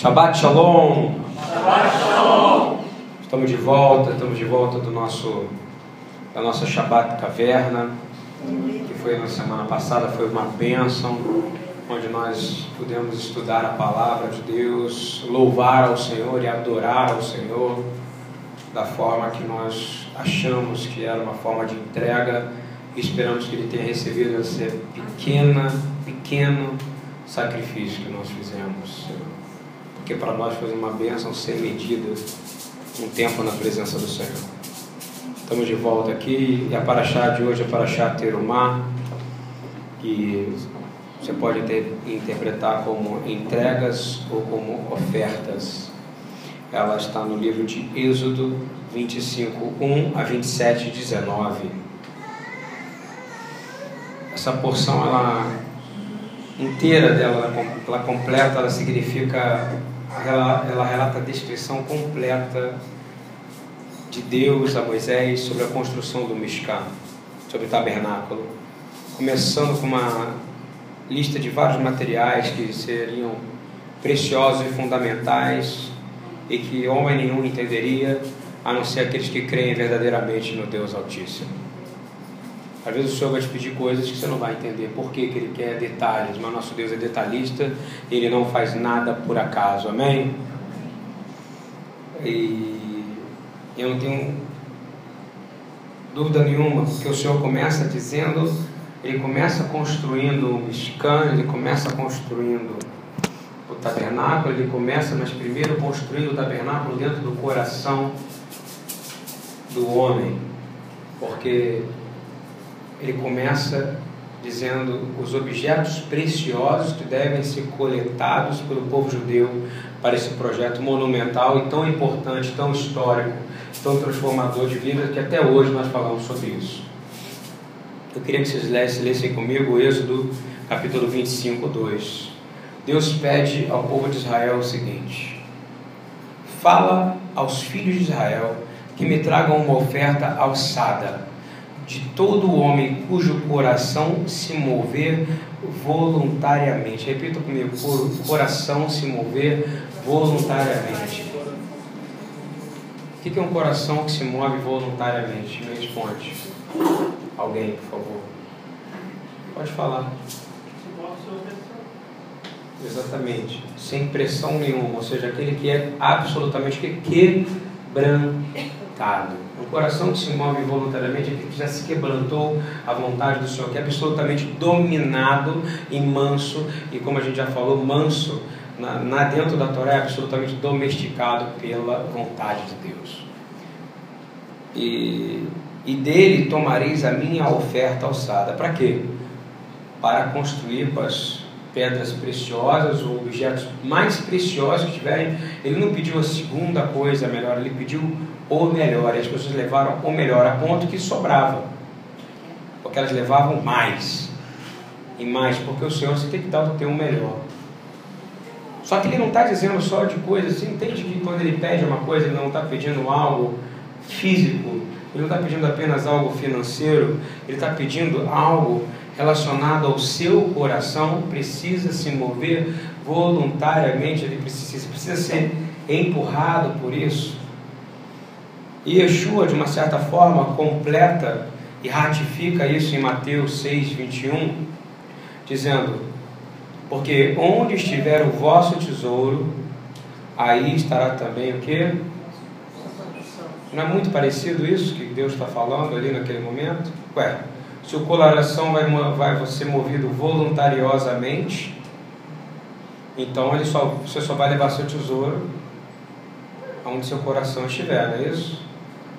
Shabbat Shalom. Shabbat Shalom. Estamos de volta, estamos de volta do nosso da nossa Shabbat Caverna, que foi na semana passada, foi uma bênção, onde nós pudemos estudar a palavra de Deus, louvar ao Senhor e adorar ao Senhor da forma que nós achamos que era uma forma de entrega e esperamos que Ele tenha recebido esse pequena, pequeno sacrifício que nós fizemos, porque para nós foi uma bênção sem medida um tempo na presença do Senhor. Estamos de volta aqui e a Paraxá de hoje é Paraxá Terumá, que você pode ter, interpretar como entregas ou como ofertas. Ela está no livro de Êxodo 25, 1 a 27, 19. Essa porção, ela inteira dela, ela completa, ela significa, ela, ela relata a descrição completa de Deus a Moisés sobre a construção do Mishkan, sobre o tabernáculo, começando com uma lista de vários materiais que seriam preciosos e fundamentais e que homem nenhum entenderia, a não ser aqueles que creem verdadeiramente no Deus Altíssimo. Às vezes o Senhor vai te pedir coisas que você não vai entender por que, que Ele quer detalhes, mas nosso Deus é detalhista, Ele não faz nada por acaso, amém? E eu não tenho dúvida nenhuma, porque o Senhor começa dizendo, Ele começa construindo o Mishkan, Ele começa construindo o tabernáculo, Ele começa, mas primeiro construindo o tabernáculo dentro do coração do homem, porque ele começa dizendo os objetos preciosos que devem ser coletados pelo povo judeu para esse projeto monumental e tão importante, tão histórico, tão transformador de vida que até hoje nós falamos sobre isso. Eu queria que vocês lessem, comigo o Êxodo capítulo 25, 2. Deus pede ao povo de Israel o seguinte: Fala aos filhos de Israel que me tragam uma oferta alçada de todo homem cujo coração se mover voluntariamente. Repita comigo: coração se mover voluntariamente. O que é um coração que se move voluntariamente? Me responde. Alguém, por favor. Pode falar. Exatamente. Sem pressão nenhuma. Ou seja, aquele que é absolutamente quebrantado. O coração que se move voluntariamente aquele que já se quebrantou à vontade do Senhor, que é absolutamente dominado e manso. E como a gente já falou, manso na, na, dentro da Torá é absolutamente domesticado pela vontade de Deus. E, e dele tomareis a minha oferta alçada. Para quê? Para construir as pedras preciosas ou objetos mais preciosos que tiverem. Ele não pediu a segunda coisa melhor, ele pediu o melhor. E as pessoas levaram o melhor, a ponto que sobrava. Porque elas levavam mais. E mais, porque o Senhor você tem que dar o teu melhor. Só que ele não está dizendo só de coisas, você entende que quando ele pede uma coisa, ele não está pedindo algo físico, ele não está pedindo apenas algo financeiro, ele está pedindo algo relacionado ao seu coração, precisa se mover voluntariamente, ele precisa, precisa ser empurrado por isso. E Yeshua, de uma certa forma, completa e ratifica isso em Mateus 6, 21, dizendo: porque onde estiver o vosso tesouro, aí estará também o que? Não é muito parecido isso que Deus está falando ali naquele momento? Ué, se o coração vai, vai ser movido voluntariosamente, então ele só, você só vai levar seu tesouro onde seu coração estiver, não é isso?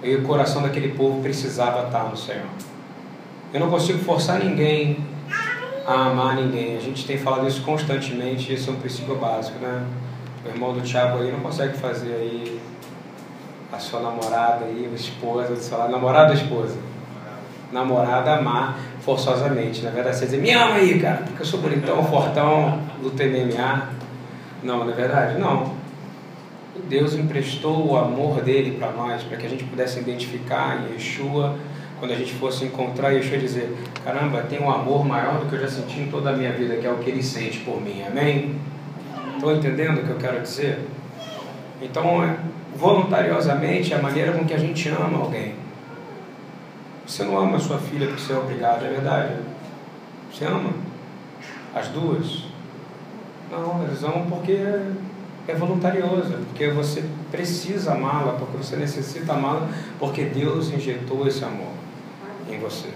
E o coração daquele povo precisava estar no Senhor. Eu não consigo forçar ninguém a amar ninguém. A gente tem falado isso constantemente, esse é um princípio básico, né? O irmão do Tiago aí não consegue fazer aí a sua namorada aí, a esposa, sei lá, namorada ou esposa? Namorada amar forçosamente. Na verdade, você dizer, me ama aí, cara, porque eu sou bonitão, fortão, do MMA. Não, na verdade, não. Deus emprestou o amor dele para nós, para que a gente pudesse identificar em Yeshua quando a gente fosse encontrar Yeshua dizer: Caramba, tem um amor maior do que eu já senti em toda a minha vida, que é o que ele sente por mim. Amém? Estão entendendo o que eu quero dizer? Então, é, voluntariosamente é a maneira com que a gente ama alguém. Você não ama a sua filha porque você é obrigado, é verdade? Você ama? As duas? Não, eles amam porque é voluntariosa, porque você precisa amá-la, porque você necessita amá-la, porque Deus injetou esse amor em você.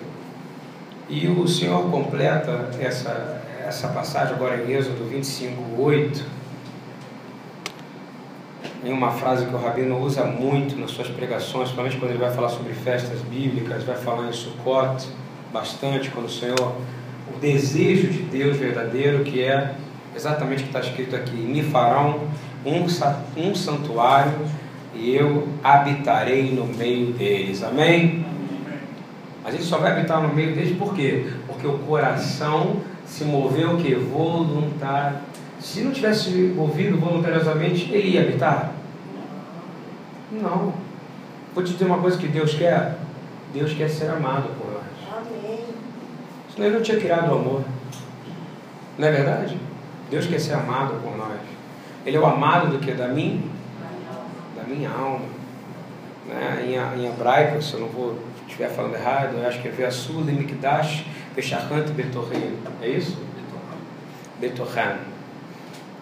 E o Senhor completa essa, essa passagem agora em Êxodo 25, 8, em uma frase que o Rabino usa muito nas suas pregações, principalmente quando ele vai falar sobre festas bíblicas, vai falar em Sukkot bastante, quando o Senhor, o desejo de Deus verdadeiro, que é exatamente o que está escrito aqui: me farão um, um santuário e eu habitarei no meio deles. Amém? A gente só vai habitar no meio deles por quê? Porque o coração se moveu que? Voluntário. Se não tivesse movido voluntariosamente, ele ia habitar? Não. Vou te dizer uma coisa que Deus quer. Deus quer ser amado por nós. Amém. Senão ele não tinha criado o amor. Não é verdade? Deus quer ser amado por nós. Ele é o amado do que? Da minha, da minha alma. Né? Em, em hebraico, se eu não vou estiver falando errado, eu acho que é Veasul, Limikdash, Veshachant Betorrim. É isso? Betorrim.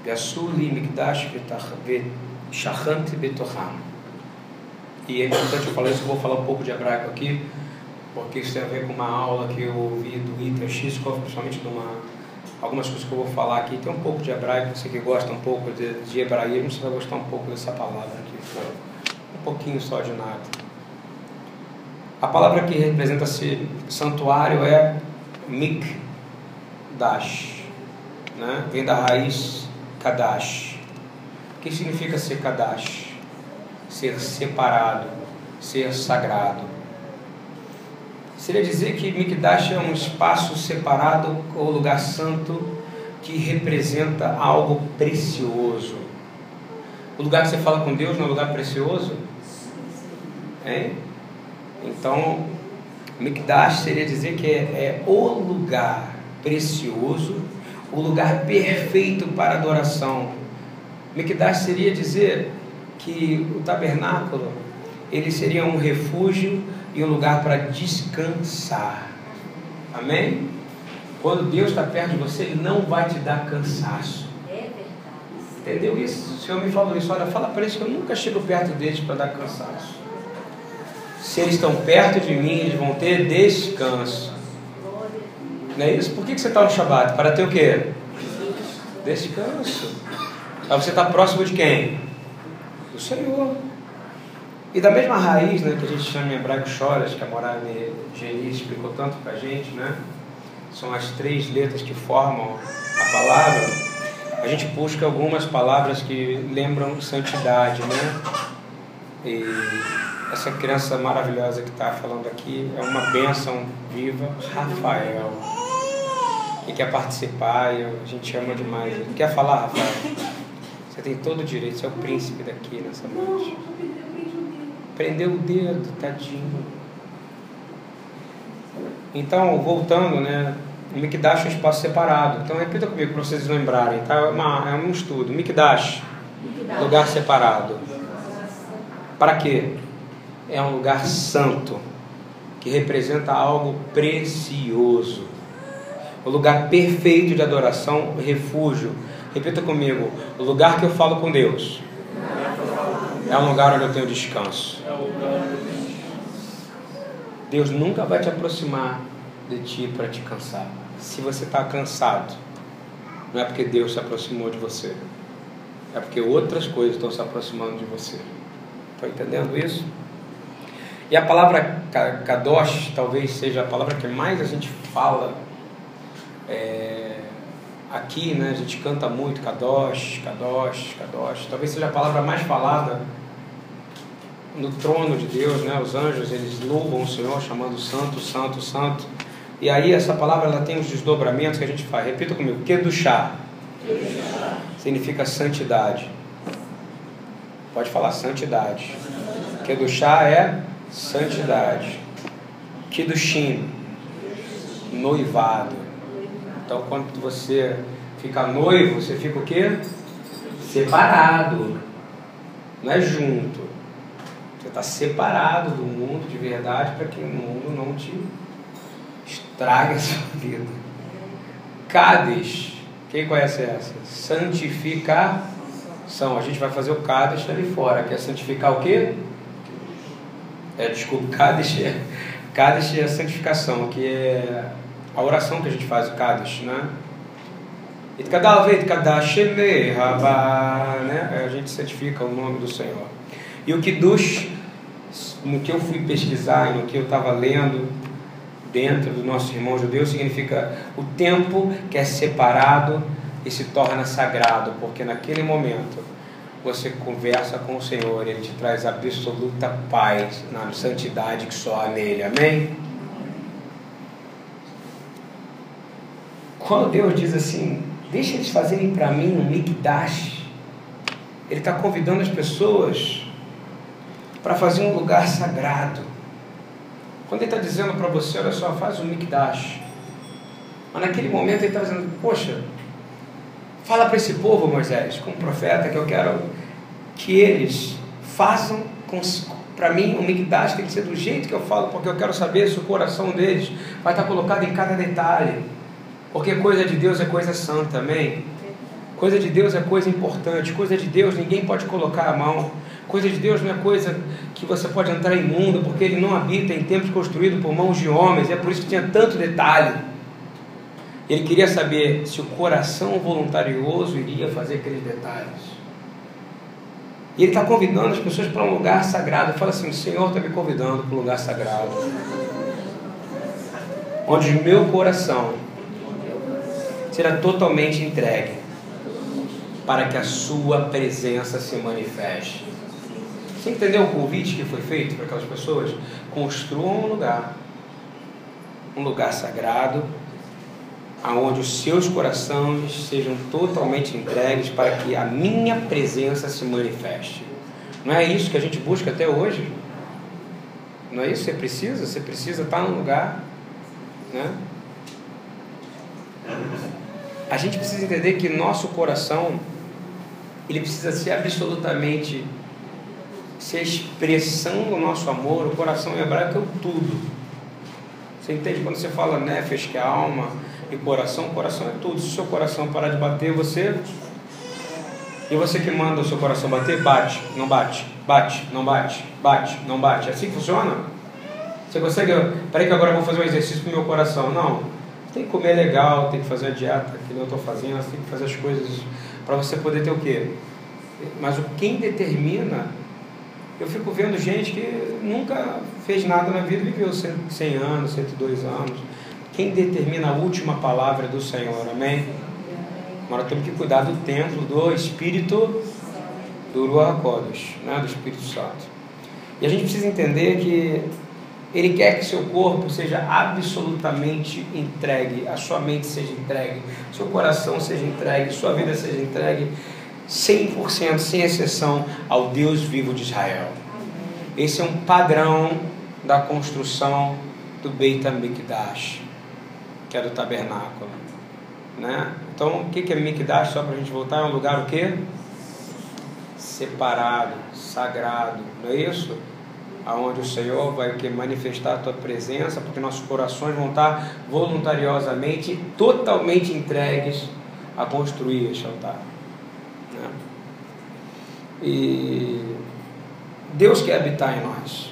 Veasul, Limikdash, Veshachant Betorrim. E é importante eu falar isso, eu vou falar um pouco de hebraico aqui, porque isso tem a ver com uma aula que eu ouvi do Iter Shishkov, principalmente de uma algumas coisas que eu vou falar aqui. Tem um pouco de hebraico, você que gosta um pouco de, de hebraísmo, você vai gostar um pouco dessa palavra aqui. Um pouquinho só de nada. A palavra que representa esse santuário é mikdash, né? vem da raiz kadash. O que significa ser kadash? Ser separado, ser sagrado seria dizer que Mikdash é um espaço separado ou lugar santo que representa algo precioso. O lugar que você fala com Deus não é um lugar precioso? Hein? Então, Mikdash seria dizer que é, é o lugar precioso, o lugar perfeito para adoração. Mikdash seria dizer que o tabernáculo ele seria um refúgio e um lugar para descansar. Amém? Quando Deus está perto de você, Ele não vai te dar cansaço. É. Entendeu isso? O Senhor me falou isso. Olha, fala para eles que eu nunca chego perto deles para dar cansaço. Se eles estão perto de mim, eles vão ter descanso. Não é isso? Por que, que você está no Shabat? Para ter o quê? Descanso. Aí você está próximo de quem? Do Senhor. E da mesma raiz, né, que a gente chama em hebraico choras, que a Morane Geni explicou tanto para a gente, né, são as três letras que formam a palavra, a gente busca algumas palavras que lembram santidade, né? E essa criança maravilhosa que está falando aqui é uma bênção viva, Rafael. E quer participar, a gente ama demais. Quer falar, Rafael? Você tem todo o direito, você é o príncipe daqui nessa noite. Prendeu o dedo, tadinho. Então, voltando, né? O Mikdash é um espaço separado. Então, repita comigo para vocês lembrarem, tá? É, uma, é um estudo. Mikdash, lugar separado. Para quê? É um lugar santo, que representa algo precioso. O lugar perfeito de adoração, refúgio. Repita comigo: o lugar que eu falo com Deus é um lugar onde eu tenho descanso. Deus nunca vai te aproximar de ti para te cansar. Se você está cansado, não é porque Deus se aproximou de você, é porque outras coisas estão se aproximando de você. Está entendendo isso? E a palavra kadosh talvez seja a palavra que mais a gente fala é, aqui, né? A gente canta muito kadosh, kadosh, kadosh. Talvez seja a palavra mais falada no trono de Deus, né? Os anjos eles louvam o Senhor chamando santo, santo, santo. E aí essa palavra ela tem os desdobramentos que a gente faz. Repita comigo. Kedushá. Significa santidade. Pode falar santidade. Kedushá é santidade. Kedushim. Noivado. Então quando você fica noivo, você fica o quê? separado, não é junto. Você está separado do mundo de verdade para que o mundo não te estrague a sua vida. Cades, quem conhece essa? Santificação. A gente vai fazer o Cades ali fora, que é santificar o quê? É, desculpa, Cades é, Cades é santificação, que é a oração que a gente faz, o Cades, né? né? A gente certifica o nome do Senhor. E o Kiddush, no que eu fui pesquisar, no que eu estava lendo, dentro do nosso irmão judeu, significa o tempo que é separado e se torna sagrado, porque naquele momento você conversa com o Senhor, Ele te traz absoluta paz na santidade que só há nele. Amém? Quando Deus diz assim, deixa eles fazerem para mim um mikdash, Ele está convidando as pessoas para fazer um lugar sagrado. Quando Ele está dizendo para você, olha só, faz um mikdash. Mas naquele momento Ele está dizendo, poxa, fala para esse povo, Moisés, como profeta, que eu quero que eles façam para mim o mikdash tem que ser do jeito que eu falo, porque eu quero saber se o coração deles vai estar colocado em cada detalhe. Porque coisa de Deus é coisa santa, amém? Coisa de Deus é coisa importante, coisa de Deus ninguém pode colocar a mão. Coisa de Deus não é coisa que você pode entrar imundo, porque ele não habita em templos construídos por mãos de homens, é por isso que tinha tanto detalhe. Ele queria saber se o coração voluntarioso iria fazer aqueles detalhes. E ele está convidando as pessoas para um lugar sagrado. Fala assim: o Senhor está me convidando para um lugar sagrado. Onde o meu coração será totalmente entregue para que a sua presença se manifeste. Você entendeu o convite que foi feito para aquelas pessoas? Construam um lugar, um lugar sagrado, aonde os seus corações sejam totalmente entregues para que a minha presença se manifeste. Não é isso que a gente busca até hoje? Não é isso que você precisa? Você precisa estar num lugar, né? A gente precisa entender que nosso coração ele precisa ser absolutamente ser a expressão do nosso amor. O coração hebraico é o tudo. Você entende quando você fala nefesh, que é alma, e coração? Coração é tudo. Se o seu coração parar de bater, você. E você que manda o seu coração bater, bate, não bate, bate, não bate, bate, não bate. É assim que funciona? Você consegue. Peraí, que agora eu vou fazer um exercício para o meu coração. Não. Tem que comer legal, tem que fazer a dieta que eu estou fazendo, tem que fazer as coisas para você poder ter o quê? Mas o quem determina, eu fico vendo gente que nunca fez nada na vida, viveu 100 anos, 102 anos. Quem determina a última palavra do Senhor, amém? Agora temos que cuidar do templo do Espírito do Ruach Kodesh, né? do Espírito Santo. E a gente precisa entender que ele quer que seu corpo seja absolutamente entregue, a sua mente seja entregue, seu coração seja entregue, sua vida seja entregue 100%, sem exceção, ao Deus vivo de Israel. Esse é um padrão da construção do Beit HaMikdash, que é do tabernáculo. Né? Então, o que é Mikdash, só para a gente voltar, é um lugar o quê? Separado, sagrado, não é isso? Aonde o Senhor vai que manifestar a tua presença, porque nossos corações vão estar voluntariosamente, totalmente entregues a construir este altar. Né? E Deus quer habitar em nós.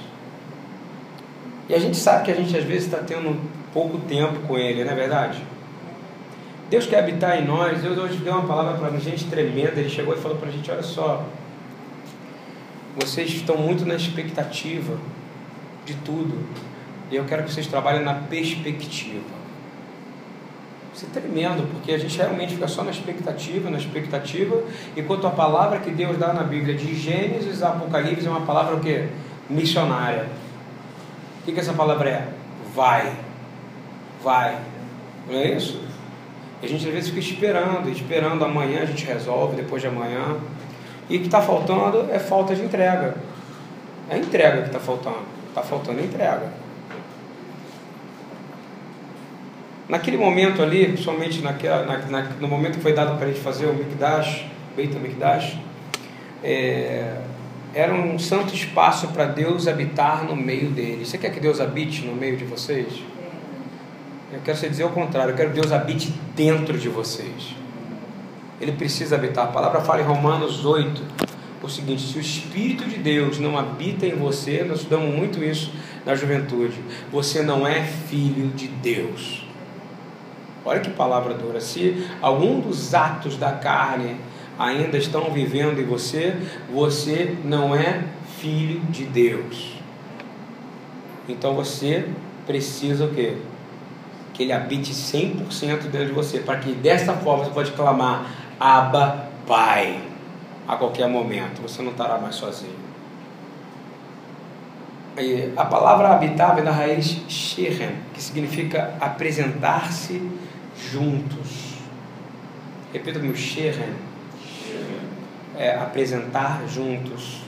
E a gente sabe que a gente às vezes está tendo pouco tempo com Ele, não é verdade? Deus quer habitar em nós. Deus hoje deu uma palavra para a gente tremenda. Ele chegou e falou para a gente: olha só, vocês estão muito na expectativa de tudo. E eu quero que vocês trabalhem na perspectiva. Isso é tremendo, porque a gente realmente fica só na expectativa, na expectativa, enquanto a palavra que Deus dá na Bíblia de Gênesis a Apocalipse é uma palavra o quê? Missionária. O que, que essa palavra é? Vai. Vai. Não é isso? E a gente às vezes fica esperando, esperando amanhã a gente resolve, depois de amanhã. E o que está faltando é falta de entrega. É a entrega que está faltando. Está faltando entrega. Naquele momento ali, principalmente naquela, na, na, no momento que foi dado para a gente fazer o Mikdash, Beit HaMikdash, é, era um santo espaço para Deus habitar no meio deles. Você quer que Deus habite no meio de vocês? Eu quero dizer o contrário, eu quero que Deus habite dentro de vocês. Ele precisa habitar. A palavra fala em Romanos 8 o seguinte: se o Espírito de Deus não habita em você, nós estudamos muito isso na juventude, você não é filho de Deus. Olha que palavra dura. Se algum dos atos da carne ainda estão vivendo em você, você não é filho de Deus. Então você precisa o quê? Que ele habite 100% dentro de você, para que dessa forma você pode clamar: Abba, Pai, a qualquer momento. Você não estará mais sozinho. E a palavra habitar vem da raiz Shechem, que significa apresentar-se juntos. Repita comigo, Shechem. É apresentar juntos.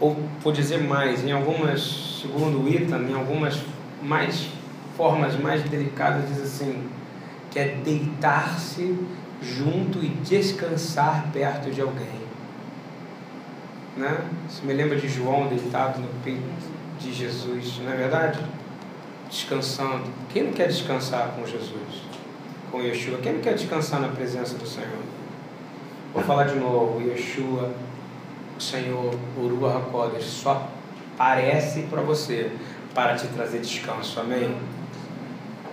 Ou vou dizer mais, em algumas, segundo o Itan, em algumas mais formas mais delicadas, diz assim, que é deitar-se junto e descansar perto de alguém. Né? Isso me lembra de João deitado no peito de Jesus, não é verdade? Descansando. Quem não quer descansar com Jesus? Com Yeshua? Quem não quer descansar na presença do Senhor? Vou falar de novo. Yeshua, o Senhor, o Ruach HaKodesh, só aparece para você para te trazer descanso. Amém?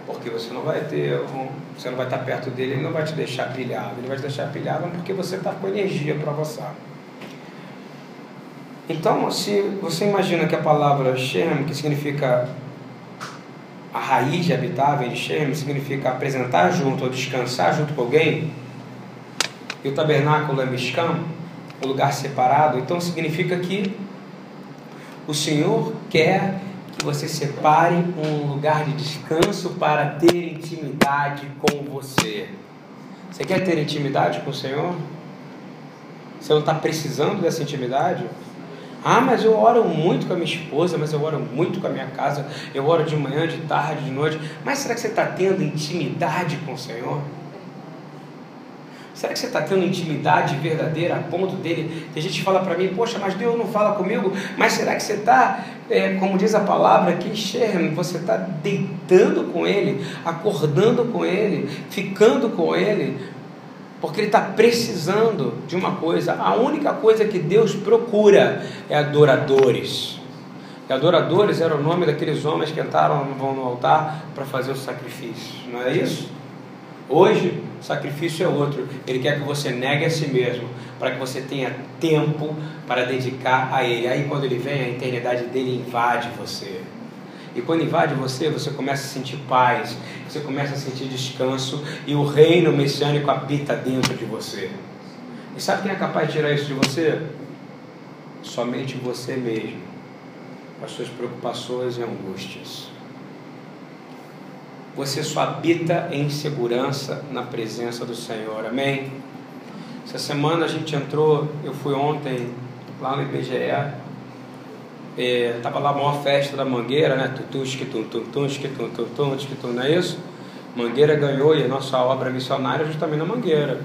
Porque você não vai ter, um, você não vai estar perto dele, ele não vai te deixar pilhado. Ele vai te deixar pilhado porque você está com energia para avançar. Então, se você imagina que a palavra Shem, que significa a raiz de habitar, vem de Shem, significa apresentar junto ou descansar junto com alguém, e o tabernáculo é Mishkan, o lugar separado, então significa que o Senhor quer que você separe um lugar de descanso para ter intimidade com você. Você quer ter intimidade com o Senhor? Você não está precisando dessa intimidade? Ah, mas eu oro muito com a minha esposa, mas eu oro muito com a minha casa, eu oro de manhã, de tarde, de noite. Mas será que você está tendo intimidade com o Senhor? Será que você está tendo intimidade verdadeira a ponto dele? Tem gente que fala para mim, poxa, mas Deus não fala comigo. Mas será que você está, é, como diz a palavra aqui, Sherm, você está deitando com ele, acordando com ele, ficando com ele, porque ele está precisando de uma coisa. A única coisa que Deus procura é adoradores. E adoradores era o nome daqueles homens que entraram no altar para fazer o sacrifício. Não é isso? Hoje, o sacrifício é outro. Ele quer que você negue a si mesmo, para que você tenha tempo para dedicar a Ele. Aí, quando Ele vem, a eternidade dele invade você. E quando invade você, você começa a sentir paz, você começa a sentir descanso e o reino messiânico habita dentro de você. E sabe quem é capaz de tirar isso de você? Somente você mesmo, com as suas preocupações e angústias. Você só habita em segurança na presença do Senhor, amém? Essa semana a gente entrou, eu fui ontem lá no IBGE, é, tava lá a maior festa da Mangueira, né? Tutusque, tum, tum, tum, tum, não é isso? Mangueira ganhou e a nossa obra missionária é justamente na Mangueira.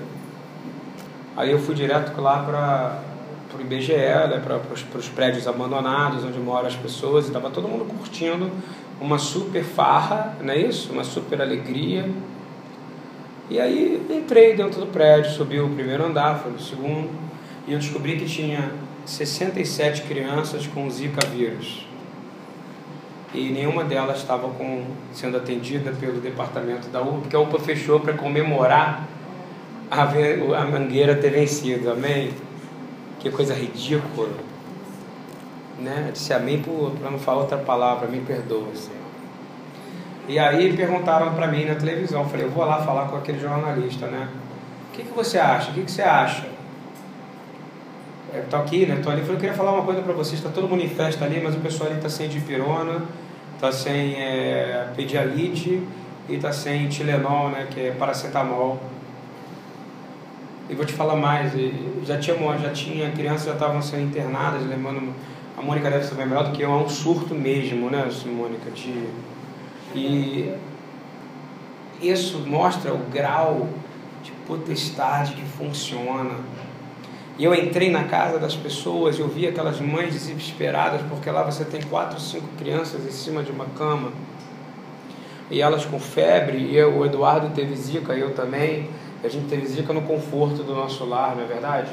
Aí eu fui direto lá para o IBGE, né, para os prédios abandonados, onde moram as pessoas, e estava todo mundo curtindo uma super farra, não é isso? Uma super alegria. E aí entrei dentro do prédio, subi o primeiro andar, fui no segundo, e eu descobri que tinha 67 crianças com Zika vírus. E nenhuma delas estava com, sendo atendida pelo departamento da UPA, porque a UPA fechou para comemorar a, a mangueira ter vencido. Amém? Que coisa ridícula. Né? Eu disse amém para não falar outra palavra, me perdoa, Senhor. E aí perguntaram para mim na televisão, falei, eu vou lá falar com aquele jornalista, né? O que, que você acha? O que, que você acha? Estou aqui, né? Estou ali. Eu queria falar uma coisa para vocês. Está todo mundo em festa ali, mas o pessoal ali está sem dipirona, está sem é, pedialite e está sem Tilenol, né? Que é paracetamol. E vou te falar mais. Já tinha, já tinha crianças já estavam sendo internadas, lembrando. A Mônica deve saber melhor do que eu. É um surto mesmo, né, Mônica? De, e isso mostra o grau de potestade que funciona. E eu entrei na casa das pessoas, eu vi aquelas mães desesperadas, porque lá você tem quatro, cinco crianças em cima de uma cama. E elas com febre, e eu, o Eduardo teve zika, eu também. A gente teve zika no conforto do nosso lar, não é verdade?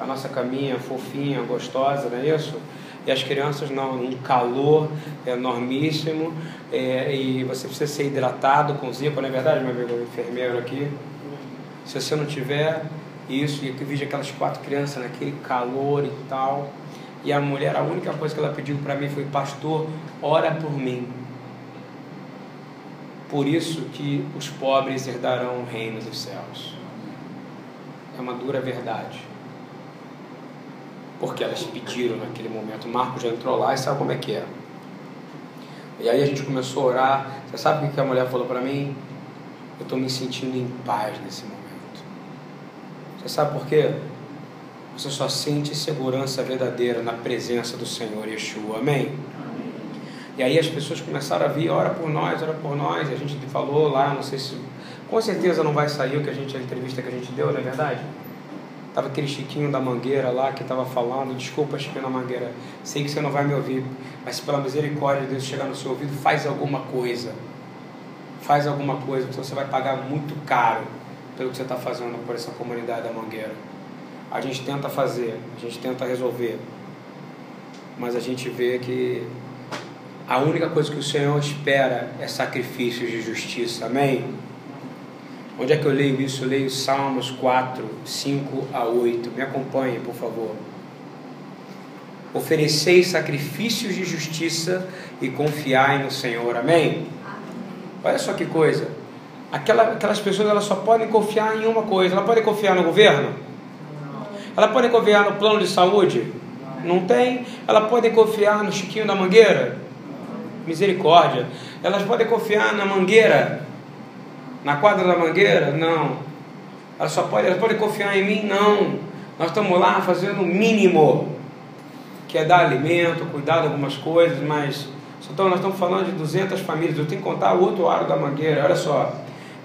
A nossa caminha fofinha, gostosa, não é isso? E as crianças não, um calor enormíssimo, é, e você precisa ser hidratado com zika, não é verdade, meu amigo enfermeiro aqui? Se você não tiver, isso, e eu vi aquelas quatro crianças naquele calor e tal. E a mulher, a única coisa que ela pediu para mim foi: Pastor, ora por mim. Por isso que os pobres herdarão o reino dos céus. É uma dura verdade. Porque elas pediram naquele momento. Marcos já entrou lá e sabe como é que é. E aí a gente começou a orar. Você sabe o que a mulher falou para mim? Eu estou me sentindo em paz nesse momento. Você sabe por quê? Você só sente segurança verdadeira na presença do Senhor Yeshua. Amém? Amém? E aí as pessoas começaram a vir, ora por nós, ora por nós. E a gente falou lá, não sei se. Com certeza não vai sair o que a gente, a entrevista que a gente deu, não é verdade? Tava aquele Chiquinho da Mangueira lá que estava falando, desculpa Chiquinho da Mangueira, sei que você não vai me ouvir, mas pela misericórdia de Deus chegar no seu ouvido, faz alguma coisa. Faz alguma coisa, porque você vai pagar muito caro pelo que você está fazendo por essa comunidade da Mangueira. A gente tenta fazer, a gente tenta resolver, mas a gente vê que a única coisa que o Senhor espera é sacrifícios de justiça. Amém? Onde é que eu leio isso? Eu leio Salmos 4, 5 a 8. Me acompanhe, por favor. Ofereceis sacrifícios de justiça e confiai no Senhor. Amém? Olha só que coisa. Aquela, aquelas pessoas elas só podem confiar em uma coisa. Elas podem confiar no governo? Elas podem confiar no plano de saúde? Não tem. Elas podem confiar no Chiquinho da Mangueira? Misericórdia. Elas podem confiar na Mangueira? Na quadra da Mangueira? Não. Elas só podem, elas podem confiar em mim? Não. Nós estamos lá fazendo o mínimo, que é dar alimento, cuidar de algumas coisas, mas então, nós estamos falando de 200 famílias. Eu tenho que contar o outro lado da mangueira. Olha só.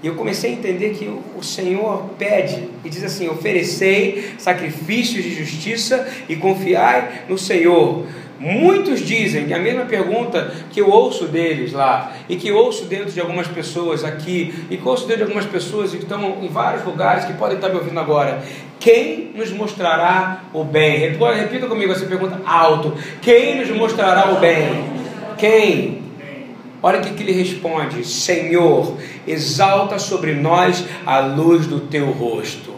E eu comecei a entender que o Senhor pede e diz assim: oferecei sacrifícios de justiça e confiai no Senhor. Muitos dizem que a mesma pergunta que eu ouço deles lá, e que ouço dentro de algumas pessoas aqui, e que ouço dentro de algumas pessoas que estão em vários lugares que podem estar me ouvindo agora: quem nos mostrará o bem? Repita comigo essa pergunta alto: quem nos mostrará o bem? Quem? Olha o que, que ele responde: Senhor, exalta sobre nós a luz do teu rosto.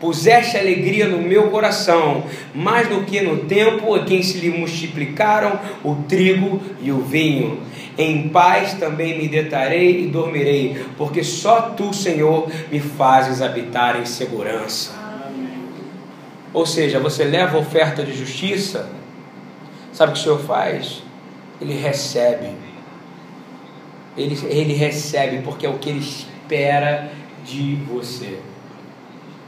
Puseste alegria no meu coração, mais do que no tempo em que se lhe multiplicaram o trigo e o vinho. Em paz também me detarei e dormirei, porque só tu, Senhor, me fazes habitar em segurança. Ou seja, você leva a oferta de justiça, sabe o que o Senhor faz? ele recebe. Ele, ele recebe porque é o que ele espera de você.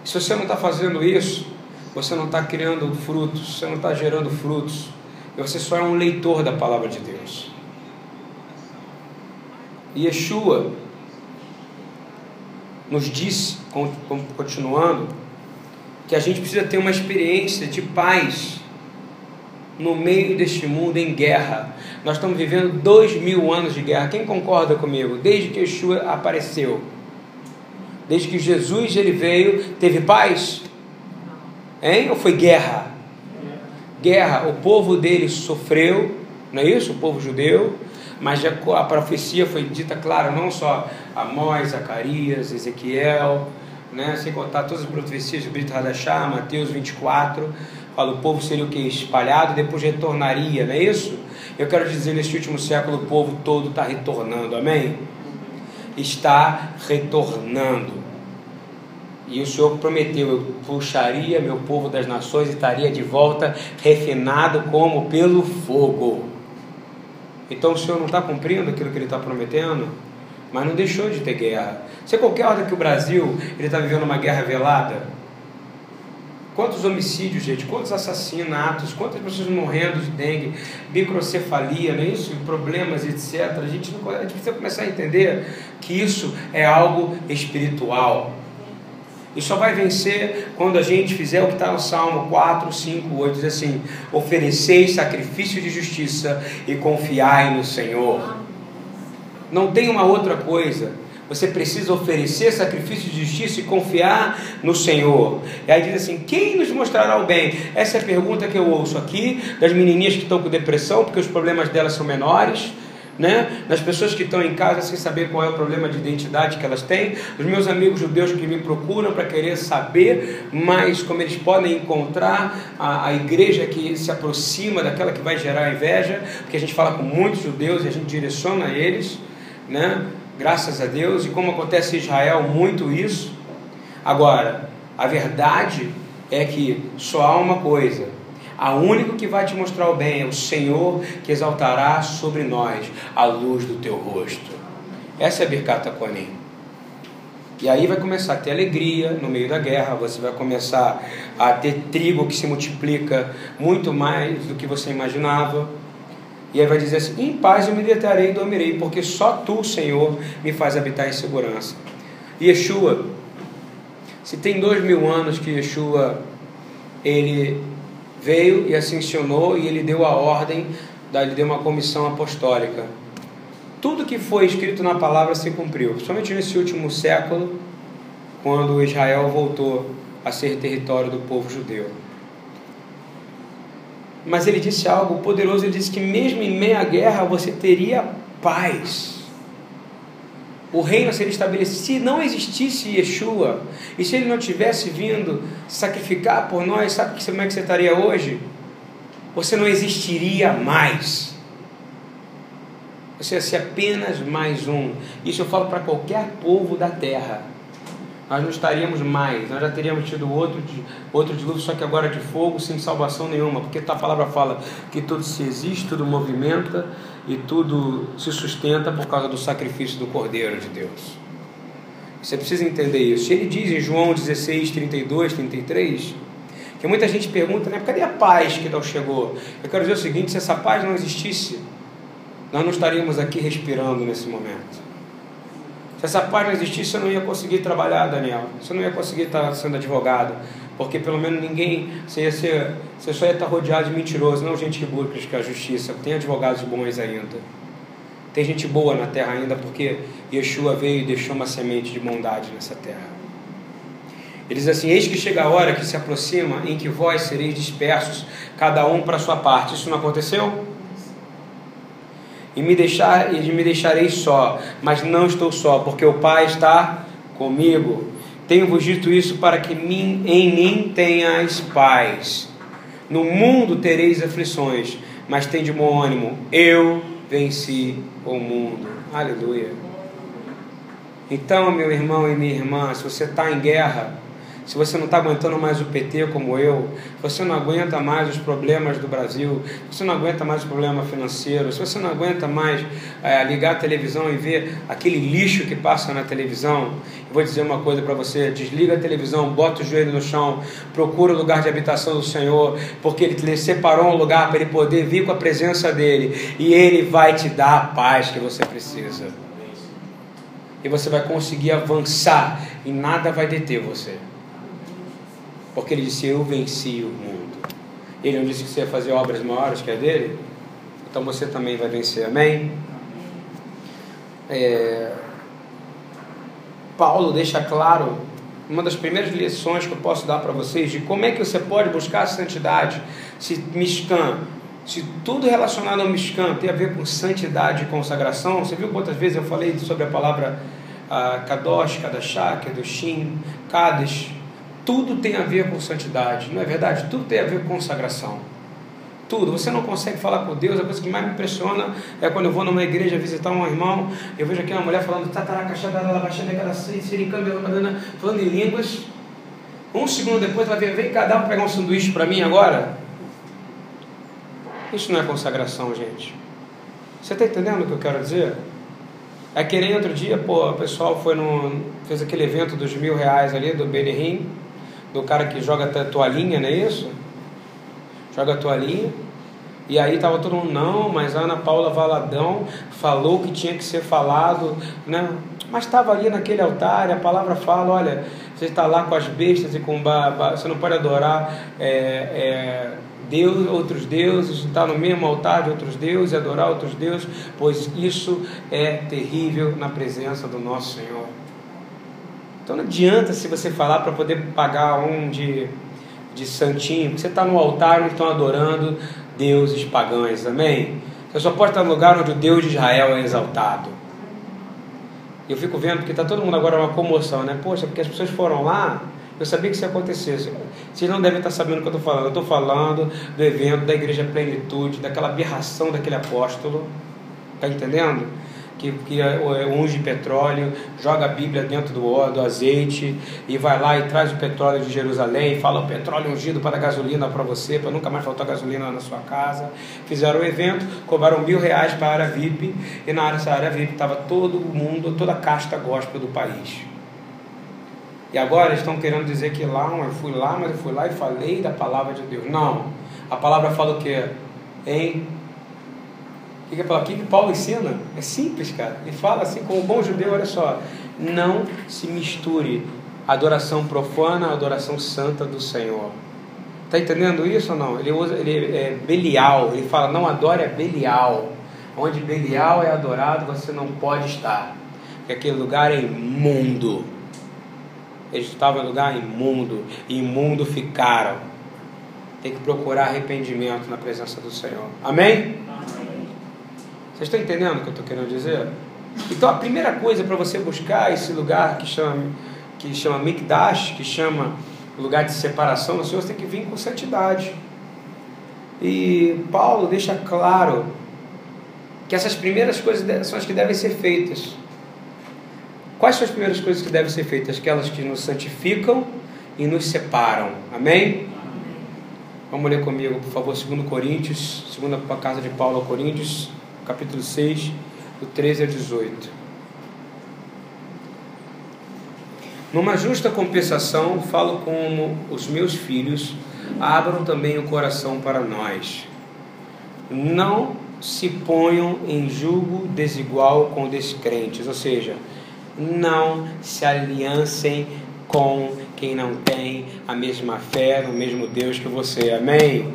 Se você não está fazendo isso, você não está criando frutos, você não está gerando frutos, você só é um leitor da palavra de Deus. E Yeshua nos disse, continuando, que a gente precisa ter uma experiência de paz no meio deste mundo em guerra. Nós estamos vivendo dois mil anos de guerra. Quem concorda comigo? Desde que Yeshua apareceu, desde que Jesus ele veio, teve paz? Hein? Ou foi guerra? Guerra. O povo dele sofreu, não é isso? O povo judeu. Mas a profecia foi dita clara, não só Amós, Zacarias, Ezequiel, né? sem contar todas as profecias de Brito Hadashah, Mateus 24 Fala, o povo seria o que? Espalhado, depois retornaria, não é isso? Eu quero dizer, neste último século, o povo todo está retornando, amém? Está retornando. E o Senhor prometeu: eu puxaria meu povo das nações e estaria de volta refinado como pelo fogo. Então o Senhor não está cumprindo aquilo que ele está prometendo, mas não deixou de ter guerra. Você concorda que o Brasil ele está vivendo uma guerra velada? Quantos homicídios, gente? Quantos assassinatos? Quantas pessoas morrendo de dengue, microcefalia, não é isso? Problemas, etc. A gente, não, a gente precisa começar a entender que isso é algo espiritual. E só vai vencer quando a gente fizer o que está no Salmo 4, 5, 8, diz assim: ofereceis sacrifício de justiça e confiai no Senhor. Não tem uma outra coisa. Você precisa oferecer sacrifício de justiça e confiar no Senhor. E aí diz assim: quem nos mostrará o bem? Essa é a pergunta que eu ouço aqui das menininhas que estão com depressão, porque os problemas delas são menores né? das pessoas que estão em casa sem saber qual é o problema de identidade que elas têm, dos meus amigos judeus que me procuram para querer saber mais como eles podem encontrar a, a igreja que se aproxima daquela que vai gerar inveja, porque a gente fala com muitos judeus e a gente direciona eles, né? Graças a Deus, e como acontece em Israel, muito isso. Agora, a verdade é que só há uma coisa a único que vai te mostrar o bem é o Senhor que exaltará sobre nós a luz do teu rosto. Essa é a Birkata Konim. E aí vai começar a ter alegria no meio da guerra, você vai começar a ter trigo que se multiplica muito mais do que você imaginava. E aí vai dizer assim: em paz eu me deitarei e dormirei, porque só tu, Senhor, me faz habitar em segurança. Yeshua, se tem dois mil anos que Yeshua ele veio e ascensionou e ele deu a ordem, ele deu uma comissão apostólica. Tudo que foi escrito na palavra se cumpriu, principalmente nesse último século, quando Israel voltou a ser território do povo judeu. Mas ele disse algo poderoso, ele disse que mesmo em meia guerra você teria paz o reino seria estabelecido. Se não existisse Yeshua, e se ele não tivesse vindo sacrificar por nós, sabe como é que você estaria hoje? Você não existiria mais. Você ia ser apenas mais um. Isso eu falo para qualquer povo da terra. Nós não estaríamos mais, nós já teríamos tido outro, outro dilúvio, só que agora de fogo, sem salvação nenhuma, porque a palavra fala que tudo se existe, tudo movimenta, e tudo se sustenta por causa do sacrifício do Cordeiro de Deus. Você precisa entender isso. Ele diz em João 16, 32, 33, que muita gente pergunta, né, cadê a paz que não chegou? Eu quero dizer o seguinte: se essa paz não existisse, nós não estaríamos aqui respirando nesse momento. Se essa não existisse, você não ia conseguir trabalhar, Daniel. Você não ia conseguir estar sendo advogado porque pelo menos ninguém, você, ia ser, você só ia estar rodeado de mentirosos, não gente que busca a justiça. Tem advogados bons ainda. Tem gente boa na terra ainda, porque Yeshua veio e deixou uma semente de bondade nessa terra. Ele diz assim: Eis que chega a hora que se aproxima em que vós sereis dispersos, cada um para sua parte. Isso não aconteceu? E me, deixar, e me deixarei só, mas não estou só, porque o Pai está comigo. Tenho-vos dito isso para que em mim tenhais paz. No mundo tereis aflições, mas tem de bom ânimo. Eu venci o mundo. Aleluia. Então, meu irmão e minha irmã, se você está em guerra, se você não está aguentando mais o PT como eu, se você não aguenta mais os problemas do Brasil, se você não aguenta mais o problema financeiro, se você não aguenta mais é, ligar a televisão e ver aquele lixo que passa na televisão, eu vou dizer uma coisa para você: desliga a televisão, bota o joelho no chão, procura o lugar de habitação do Senhor, porque Ele te separou um lugar para Ele poder vir com a presença dEle e Ele vai te dar a paz que você precisa. E você vai conseguir avançar e nada vai deter você. Porque ele disse: Eu venci o mundo. Ele não disse que você ia fazer obras maiores que a dele? Então você também vai vencer. Amém? É... Paulo deixa claro uma das primeiras lições que eu posso dar para vocês de como é que você pode buscar a santidade. Se Mishkan, se tudo relacionado ao Mishkan tem a ver com santidade e consagração, você viu quantas vezes eu falei sobre a palavra uh, Kadosh, Kadashá, Kedoshim, Kadesh, tudo tem a ver com santidade, não é verdade? Tudo tem a ver com consagração. Tudo. Você não consegue falar com Deus. A coisa que mais me impressiona é quando eu vou numa igreja visitar um irmão, eu vejo aqui uma mulher falando falando em línguas. Um segundo depois ela vem, vem cá, dá para pegar um sanduíche para mim agora? Isso não é consagração, gente. Você está entendendo o que eu quero dizer? É que nem outro dia, pô, o pessoal foi no, fez aquele evento dos mil reais ali, do Benerim do cara que joga a toalhinha, não é isso? Joga a toalhinha. E aí estava todo mundo, não, mas a Ana Paula Valadão falou que tinha que ser falado, né? Mas estava ali naquele altar, a palavra fala, olha, você está lá com as bestas e com você não pode adorar é, é, Deus, outros deuses, está no mesmo altar de outros deuses e adorar outros deuses, pois isso é terrível na presença do nosso Senhor. Então não adianta se você falar para poder pagar um de, de santinho, porque você está no altar onde estão adorando deuses pagãos, amém? Você só pode estar no lugar onde o Deus de Israel é exaltado. Eu fico vendo porque está todo mundo agora uma comoção, né? Poxa, porque as pessoas foram lá, eu sabia que isso ia acontecer. Vocês não devem estar sabendo o que eu estou falando. Eu estou falando do evento da Igreja Plenitude, daquela aberração daquele apóstolo. Está entendendo? Que, que é, é, unge petróleo, joga a Bíblia dentro do, do azeite e vai lá e traz o petróleo de Jerusalém, fala o petróleo ungido para gasolina para você, para nunca mais faltar gasolina na sua casa. Fizeram o evento, cobraram mil reais para a área VIP e na área, área VIP estava todo mundo, toda a casta gospel do país. E agora estão querendo dizer que lá, eu fui lá, mas eu fui lá e falei da palavra de Deus. Não, a palavra fala o quê? Em o que, o que, Paulo ensina? É simples, cara. Ele fala assim, como um bom judeu, olha só. Não se misture adoração profana, adoração santa do Senhor. Está entendendo isso ou não? Ele usa, ele é Belial, ele fala, não adore a Belial. Onde Belial é adorado, você não pode estar. Porque aquele lugar é imundo. Eles estavam em lugar imundo, e imundo ficaram. Tem que procurar arrependimento na presença do Senhor. Amém? Vocês estão entendendo o que eu estou querendo dizer? Então a primeira coisa para você buscar esse lugar que chama, que chama Mikdash, que chama lugar de separação do Senhor, você tem que vir com santidade. E Paulo deixa claro que essas primeiras coisas são as que devem ser feitas. Quais são as primeiras coisas que devem ser feitas? Aquelas que nos santificam e nos separam. Amém? Vamos ler comigo, por favor, 2 Coríntios, segunda casa de Paulo a Coríntios, capítulo 6, do 13 a 18. Numa justa compensação, falo como os meus filhos abram também o coração para nós. Não se ponham em julgo desigual com descrentes, ou seja, não se aliancem com quem não tem a mesma fé no mesmo Deus que você. Amém?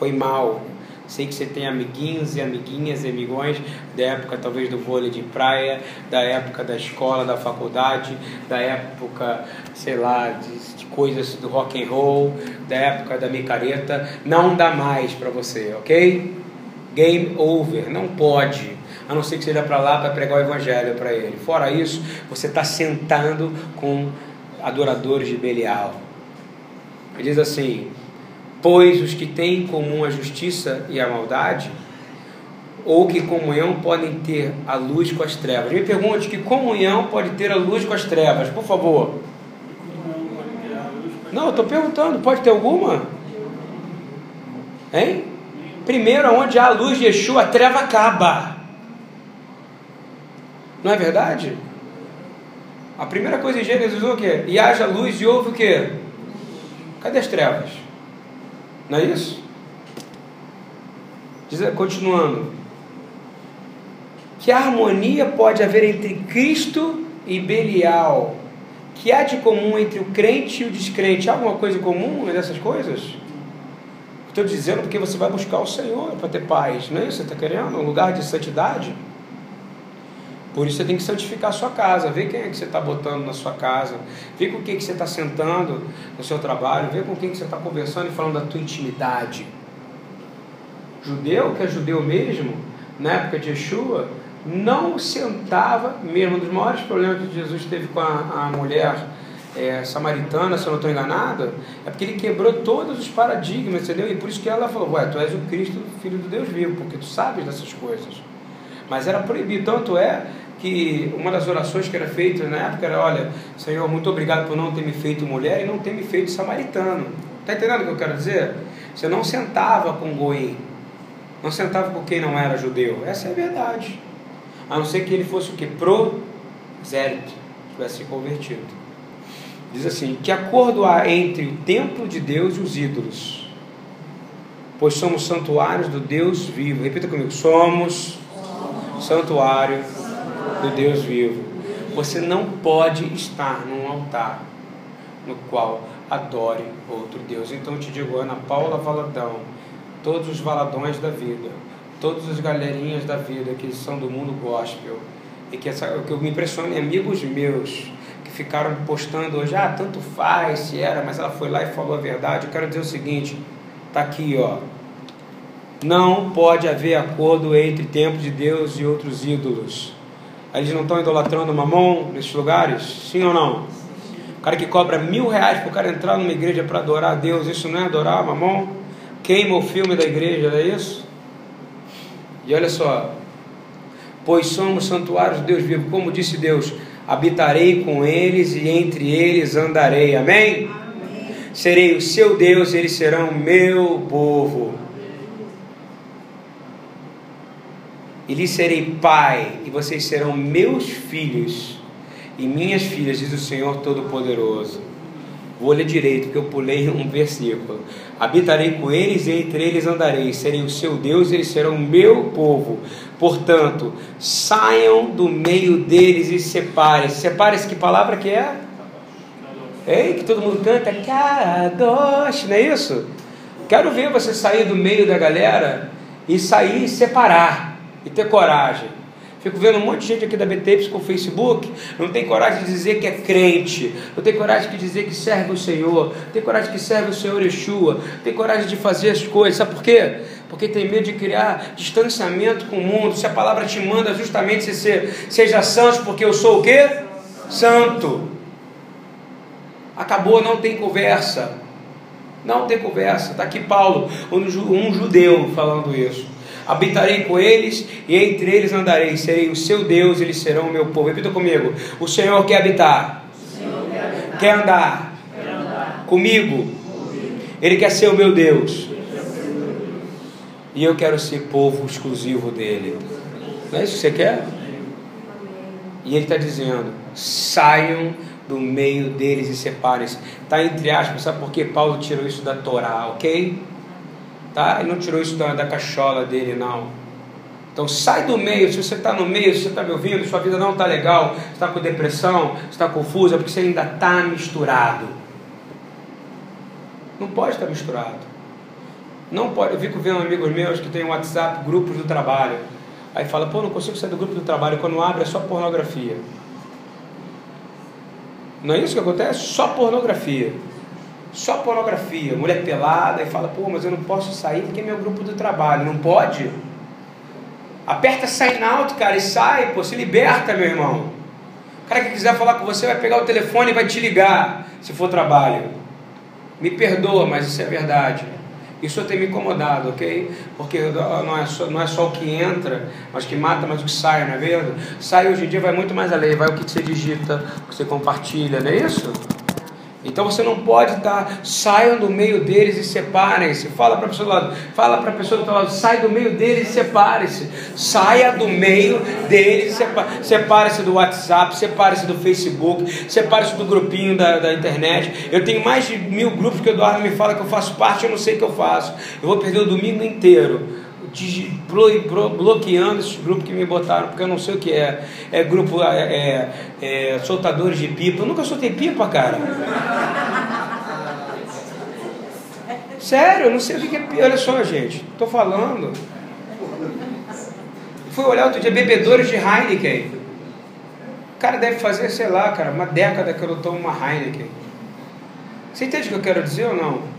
Foi mal Sei que você tem amiguinhos e amiguinhas e amigões da época talvez do vôlei de praia, da época da escola, da faculdade, da época, sei lá, de, de coisas do rock and roll, da época da micareta. Não dá mais para você, ok? Game over, não pode. A não ser que seja para lá para pregar o evangelho para ele. Fora isso, você está sentando com adoradores de Belial. Ele diz assim: Pois os que têm em comum a justiça e a maldade, ou que comunhão podem ter a luz com as trevas? Me pergunte que comunhão pode ter a luz com as trevas, por favor. Não, eu estou perguntando, pode ter alguma? Hein? Primeiro, onde há a luz de Yeshua, a treva acaba. Não é verdade? A primeira coisa em Gênesis é o quê? E haja luz e houve o quê? Cadê as trevas? Não é isso? Diz, continuando. Que harmonia pode haver entre Cristo e Belial? Que há de comum entre o crente e o descrente? Há alguma coisa comum nessas coisas? Estou dizendo porque você vai buscar o Senhor para ter paz, não é isso? Você está querendo? Um lugar de santidade? Por isso você tem que santificar a sua casa, ver quem é que você está botando na sua casa, ver com quem que você está sentando no seu trabalho, ver com quem que você está conversando e falando da tua intimidade. Judeu, que é judeu mesmo, na época de Yeshua, não sentava, mesmo um dos maiores problemas que Jesus teve com a, a mulher é, samaritana, se eu não estou enganado, é porque ele quebrou todos os paradigmas, entendeu? E por isso que ela falou, ué, tu és o Cristo, filho do Deus vivo, porque tu sabes dessas coisas. Mas era proibido, tanto é que uma das orações que era feita na época era: Olha, Senhor, muito obrigado por não ter me feito mulher e não ter me feito samaritano. Está entendendo o que eu quero dizer? Você não sentava com Goim, não sentava com quem não era judeu. Essa é a verdade. A não ser que ele fosse o que? Prosélito, tivesse se convertido. Diz assim: Que acordo há entre o templo de Deus e os ídolos? Pois somos santuários do Deus vivo. Repita comigo: somos santuário do Deus vivo. Você não pode estar num altar no qual adore outro Deus. Então eu te digo, Ana Paula Valadão, todos os valadões da vida, todas as galerinhas da vida que são do mundo gospel, e que, essa, que me impressiono em amigos meus que ficaram postando hoje, ah, tanto faz se era, mas ela foi lá e falou a verdade. Eu quero dizer o seguinte, tá aqui, ó. Não pode haver acordo entre templo de Deus e outros ídolos. Eles não estão idolatrando mamon nesses lugares? Sim ou não? O cara que cobra mil reais para o cara entrar numa igreja para adorar a Deus, isso não é adorar mamon? Queima o filme da igreja, não é isso? E olha só, pois somos santuários de Deus vivo, como disse Deus, habitarei com eles e entre eles andarei. Amém? Amém. Serei o seu Deus, eles serão meu povo. E lhes serei pai, e vocês serão meus filhos e minhas filhas, diz o Senhor Todo-Poderoso. Vou ler direito, porque eu pulei um versículo. Habitarei com eles e entre eles andarei. Serei o seu Deus e eles serão meu povo. Portanto, saiam do meio deles e separem-se. Separe-se, que palavra que é? Ei, que todo mundo canta. Kadosh, não é isso? Quero ver você sair do meio da galera e sair e separar. E ter coragem. Fico vendo um monte de gente aqui da BTPs com o Facebook, não tem coragem de dizer que é crente, não tem coragem de dizer que serve o Senhor, não tem coragem que serve o Senhor Yeshua, não tem coragem de fazer as coisas, sabe por quê? Porque tem medo de criar distanciamento com o mundo. Se a palavra te manda justamente ser, seja santo, porque eu sou o quê? Santo. Acabou, não tem conversa. Não tem conversa. Está aqui Paulo, um judeu falando isso habitarei com eles e entre eles andarei, serei o seu Deus, eles serão o meu povo. Repita comigo: o Senhor quer habitar, quer, andar. Comigo. comigo, Ele quer ser o meu Deus. E eu quero ser povo exclusivo dele. Não é isso que você quer? E ele está dizendo: saiam do meio deles e separem-se. Está entre aspas, sabe por que Paulo tirou isso da Torá, ok? Tá? Ele não tirou isso da, da cachola dele, não. Então sai do meio, se você está no meio, se você está me ouvindo, sua vida não está legal, está com depressão, está confusa, é porque você ainda está misturado. Não pode estar misturado. Não pode. Eu fico vendo amigos meus que têm um WhatsApp, grupos do trabalho. Aí fala, pô, não consigo sair do grupo do trabalho. Quando abre é só pornografia. Não é isso que acontece? Só pornografia. Só pornografia, mulher pelada e fala, pô, mas eu não posso sair porque é meu grupo do trabalho. Não pode? Aperta sign out, cara, e sai, pô, se liberta, meu irmão. O cara que quiser falar com você vai pegar o telefone e vai te ligar, se for trabalho. Me perdoa, mas isso é verdade. Isso tem me incomodado, ok? Porque não é, só, não é só o que entra, mas que mata, mas o que sai, não é verdade? Sai hoje em dia vai muito mais além, vai o que você digita, o que você compartilha, não é isso? Então você não pode estar, saiam do meio deles e separem-se. Fala para a pessoa do lado, fala para a pessoa do outro lado, sai do meio deles e separe-se. Saia do meio deles, separe-se do WhatsApp, separe-se do Facebook, separe-se do grupinho da, da internet. Eu tenho mais de mil grupos que o Eduardo me fala que eu faço parte, eu não sei o que eu faço. Eu vou perder o domingo inteiro bloqueando esse grupo que me botaram, porque eu não sei o que é. É grupo é, é, é soltadores de pipa. Eu nunca soltei pipa, cara. Sério, eu não sei o que é. Olha só, gente, tô falando. Fui olhar outro dia, bebedores de Heineken. O cara deve fazer, sei lá, cara, uma década que eu não tomo uma Heineken. Você entende o que eu quero dizer ou não?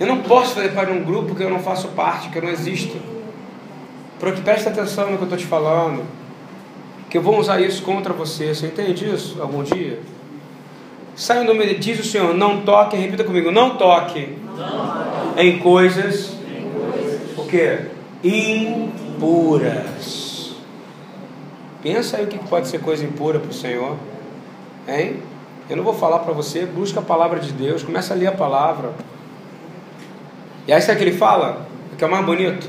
Eu não posso fazer parte de um grupo que eu não faço parte, que eu não existo. Preste atenção no que eu estou te falando. Que eu vou usar isso contra você. Você entende isso algum dia? Sai do meio, diz o Senhor, não toque, repita comigo, não toque, não. Em, coisas, em coisas, o que? Impuras. Pensa aí o que pode ser coisa impura para o Senhor. Hein? Eu não vou falar para você, busca a palavra de Deus, começa a ler a palavra. E aí sabe o que ele fala? O que é mais bonito?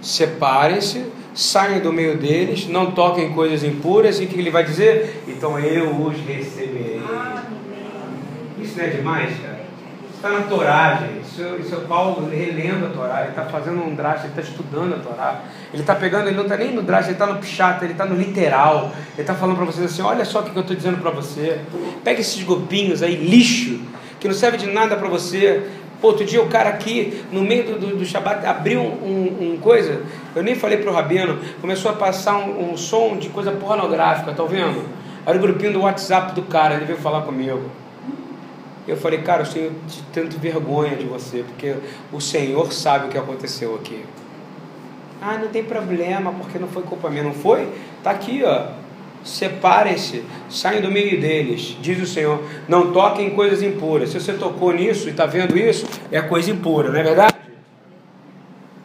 Separem-se, saiam do meio deles, não toquem coisas impuras, e o que ele vai dizer? Então eu os receberei. Isso não é demais, cara? Está na Torá, gente. Isso, isso é Paulo relendo a Torá. Ele está fazendo um draft, ele está estudando a Torá. Ele está pegando, ele não está nem no draft, ele está no pichata, ele está no literal. Ele está falando para vocês assim: olha só o que eu estou dizendo para você. Pega esses golpinhos aí, lixo, que não serve de nada para você. Pô, outro dia o cara aqui, no meio do, do, do Shabat, abriu um, um, um, coisa, eu nem falei pro Rabino, começou a passar um, um som de coisa pornográfica, tá vendo? Era o grupinho do WhatsApp do cara, ele veio falar comigo. Eu falei, cara, eu tenho tanto vergonha de você, porque o Senhor sabe o que aconteceu aqui. Ah, não tem problema, porque não foi culpa minha. Não foi? Tá aqui, ó. Separem-se, saiam do meio deles, diz o Senhor. Não toquem em coisas impuras. Se você tocou nisso e está vendo isso, é coisa impura, não é verdade?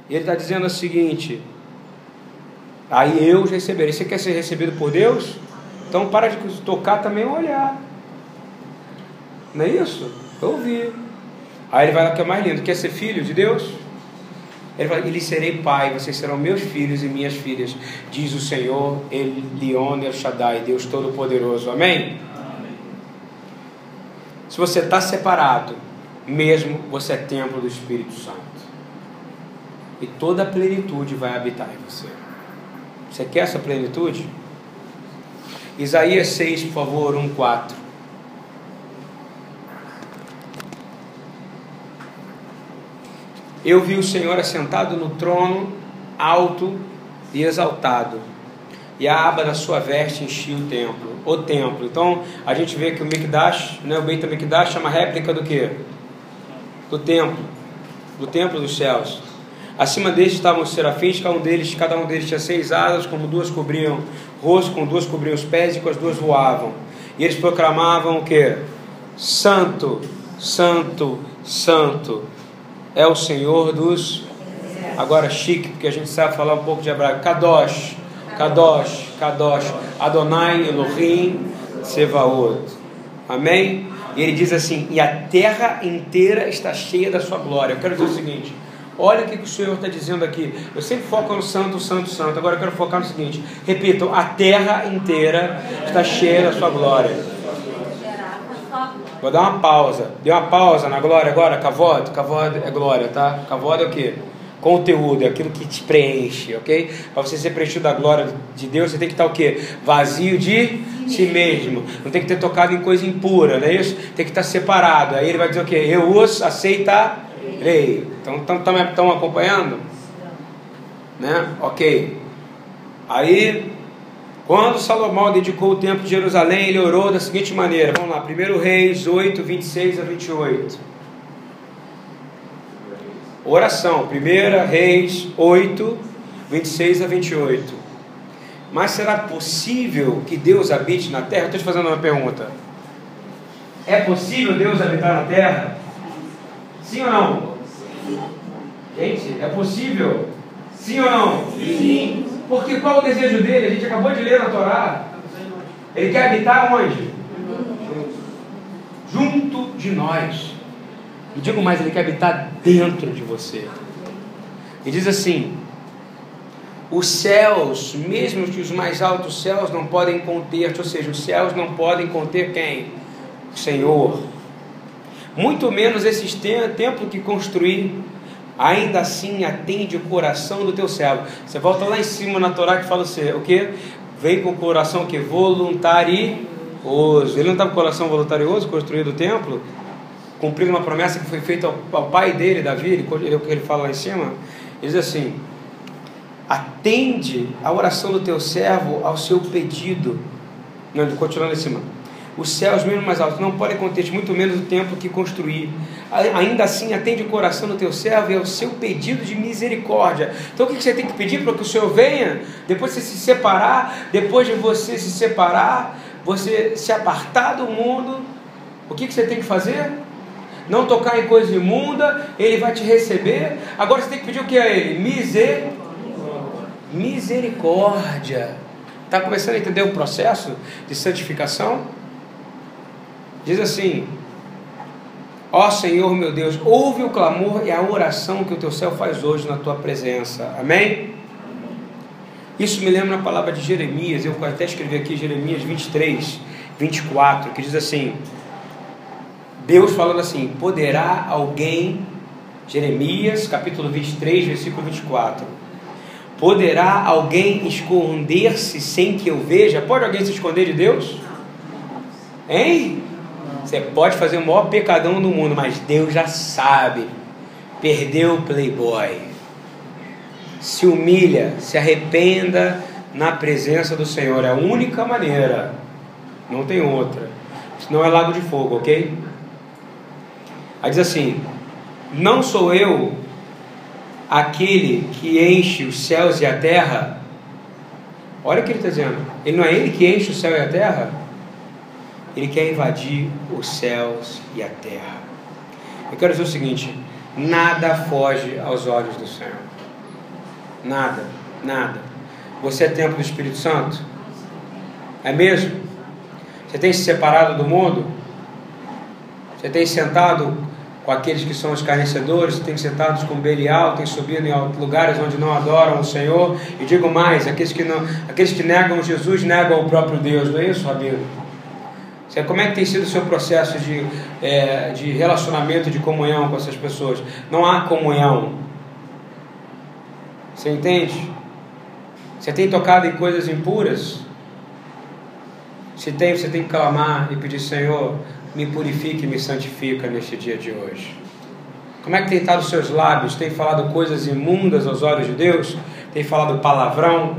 Ele está dizendo o seguinte: aí eu receberei. Você quer ser recebido por Deus? Então para de tocar também olhar. Não é isso? Eu ouvi. Aí ele vai lá que é mais lindo. Quer ser filho de Deus? Ele fala, e serei pai, vocês serão meus filhos e minhas filhas, diz o Senhor, Elion El Shaddai, Deus Todo-Poderoso. Amém? Amém? Se você está separado, mesmo você é templo do Espírito Santo. E toda a plenitude vai habitar em você. Você quer essa plenitude? Isaías 6, por favor, 1, 4. Eu vi o Senhor assentado no trono, alto e exaltado, e a aba da sua veste enchia o templo, o templo. Então a gente vê que o Mikdash, né, o Beit Mikdash é uma réplica do que? Do templo, do templo dos céus. Acima deles estavam os serafins, cada um deles, cada um deles tinha seis asas, como duas cobriam o rosto, com duas cobriam os pés e com as duas voavam. E eles proclamavam o que? Santo, Santo, Santo é o Senhor dos. Agora chique, porque a gente sabe falar um pouco de hebraico. Kadosh, Kadosh, Kadosh, Adonai Elohim Sevaot. Amém? E ele diz assim: E a terra inteira está cheia da sua glória. Eu quero dizer o seguinte: olha o que o Senhor está dizendo aqui. Eu sempre foco no santo, santo, santo. Agora eu quero focar no seguinte: repitam, a terra inteira está cheia da sua glória. Vou dar uma pausa. Deu uma pausa na glória agora, cavode? Cavode é glória, tá? Cavode é o quê? Conteúdo, é aquilo que te preenche, ok? Para você ser preenchido da glória de Deus, você tem que estar o quê? Vazio de si mesmo. Não tem que ter tocado em coisa impura, não é isso? Tem que estar separado. Aí ele vai dizer o quê? Eu os aceitarei. Então, estão acompanhando? Né? Ok. Aí quando Salomão dedicou o templo de Jerusalém, ele orou da seguinte maneira: vamos lá, 1 Reis 8, 26 a 28. Oração, 1 Reis 8, 26 a 28. Mas será possível que Deus habite na terra? Estou te fazendo uma pergunta. É possível Deus habitar na terra? Sim ou não? Gente, é possível? Sim ou não? Sim. Porque qual o desejo dele? A gente acabou de ler na Torá. Ele quer habitar onde? Junto de nós. E digo mais, ele quer habitar dentro de você. E diz assim: os céus, mesmo que os mais altos céus não podem conter, ou seja, os céus não podem conter quem? O Senhor. Muito menos esses templos que construí ainda assim atende o coração do teu servo. Você volta lá em cima na Torá que fala assim, o que? Vem com o coração que voluntarioso. Ele não estava com o coração voluntarioso, construído o templo, cumprindo uma promessa que foi feita ao, ao pai dele, Davi, ele, ele, ele fala lá em cima. Ele diz assim: atende a oração do teu servo ao seu pedido. Não, continuando em cima os céus, mesmo mais altos, não podem conter muito menos o templo que construir. Ainda assim, atende o coração do teu servo e ao seu pedido de misericórdia. Então, o que você tem que pedir para que o Senhor venha? Depois de você se separar, depois de você se separar, você se apartar do mundo, o que você tem que fazer? Não tocar em coisa imunda, Ele vai te receber. Agora você tem que pedir o que a Ele? Miser... Misericórdia. Está começando a entender o processo de santificação? Diz assim: Ó Senhor meu Deus, ouve o clamor e a oração que o teu céu faz hoje na tua presença. Amém? Isso me lembra a palavra de Jeremias, eu até escrevi aqui Jeremias 23, 24, que diz assim: Deus falando assim: poderá alguém, Jeremias capítulo 23, versículo 24. Poderá alguém esconder-se sem que eu veja? Pode alguém se esconder de Deus? Hein? Você pode fazer o maior pecadão do mundo, mas Deus já sabe. Perdeu o playboy. Se humilha, se arrependa na presença do Senhor. É a única maneira. Não tem outra. Senão é lago de fogo, ok? Aí diz assim: Não sou eu aquele que enche os céus e a terra. Olha o que ele está dizendo. Ele não é ele que enche o céu e a terra? Ele quer invadir os céus e a terra. Eu quero dizer o seguinte: nada foge aos olhos do Senhor. Nada, nada. Você é templo do Espírito Santo? É mesmo? Você tem se separado do mundo? Você tem sentado com aqueles que são os carnecedores, tem sentado com Belial, tem subido em lugares onde não adoram o Senhor. E digo mais, aqueles que, não, aqueles que negam Jesus negam o próprio Deus, não é isso, Rabino? Como é que tem sido o seu processo de, é, de relacionamento, de comunhão com essas pessoas? Não há comunhão. Você entende? Você tem tocado em coisas impuras? Se tem, você tem que clamar e pedir, Senhor, me purifique e me santifica neste dia de hoje. Como é que tem estado os seus lábios? Tem falado coisas imundas aos olhos de Deus? Tem falado palavrão?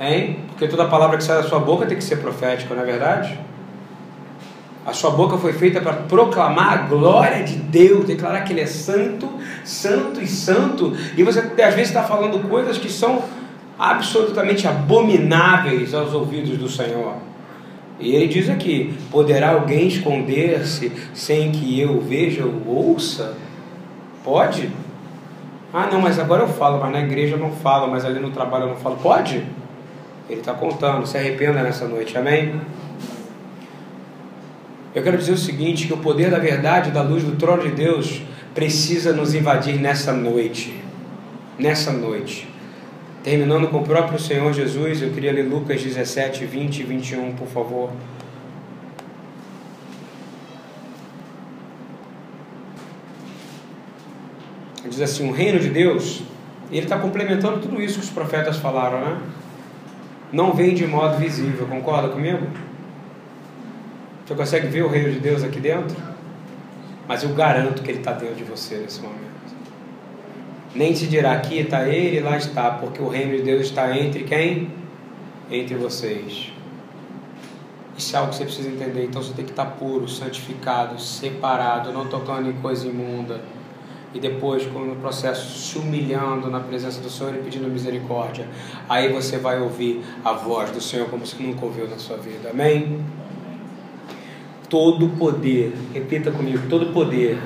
Hein? Porque toda palavra que sai da sua boca tem que ser profética, não é verdade? A sua boca foi feita para proclamar a glória de Deus, declarar que Ele é santo, santo e santo. E você às vezes está falando coisas que são absolutamente abomináveis aos ouvidos do Senhor. E ele diz aqui: poderá alguém esconder-se sem que eu veja ou ouça? Pode? Ah, não, mas agora eu falo, mas na igreja eu não falo, mas ali no trabalho eu não falo. Pode? Ele está contando, se arrependa nessa noite, amém? Eu quero dizer o seguinte: que o poder da verdade, da luz do trono de Deus, precisa nos invadir nessa noite. Nessa noite. Terminando com o próprio Senhor Jesus, eu queria ler Lucas 17, 20 e 21, por favor. Diz assim: o reino de Deus, ele está complementando tudo isso que os profetas falaram, né? Não vem de modo visível, concorda comigo? Você consegue ver o reino de Deus aqui dentro? Mas eu garanto que ele está dentro de você nesse momento. Nem se dirá aqui está ele, lá está, porque o reino de Deus está entre quem? Entre vocês. Isso é algo que você precisa entender. Então você tem que estar puro, santificado, separado, não tocando em coisa imunda. E depois, no processo, se humilhando na presença do Senhor e pedindo misericórdia. Aí você vai ouvir a voz do Senhor como você nunca ouviu na sua vida. Amém? Todo poder, repita comigo, todo poder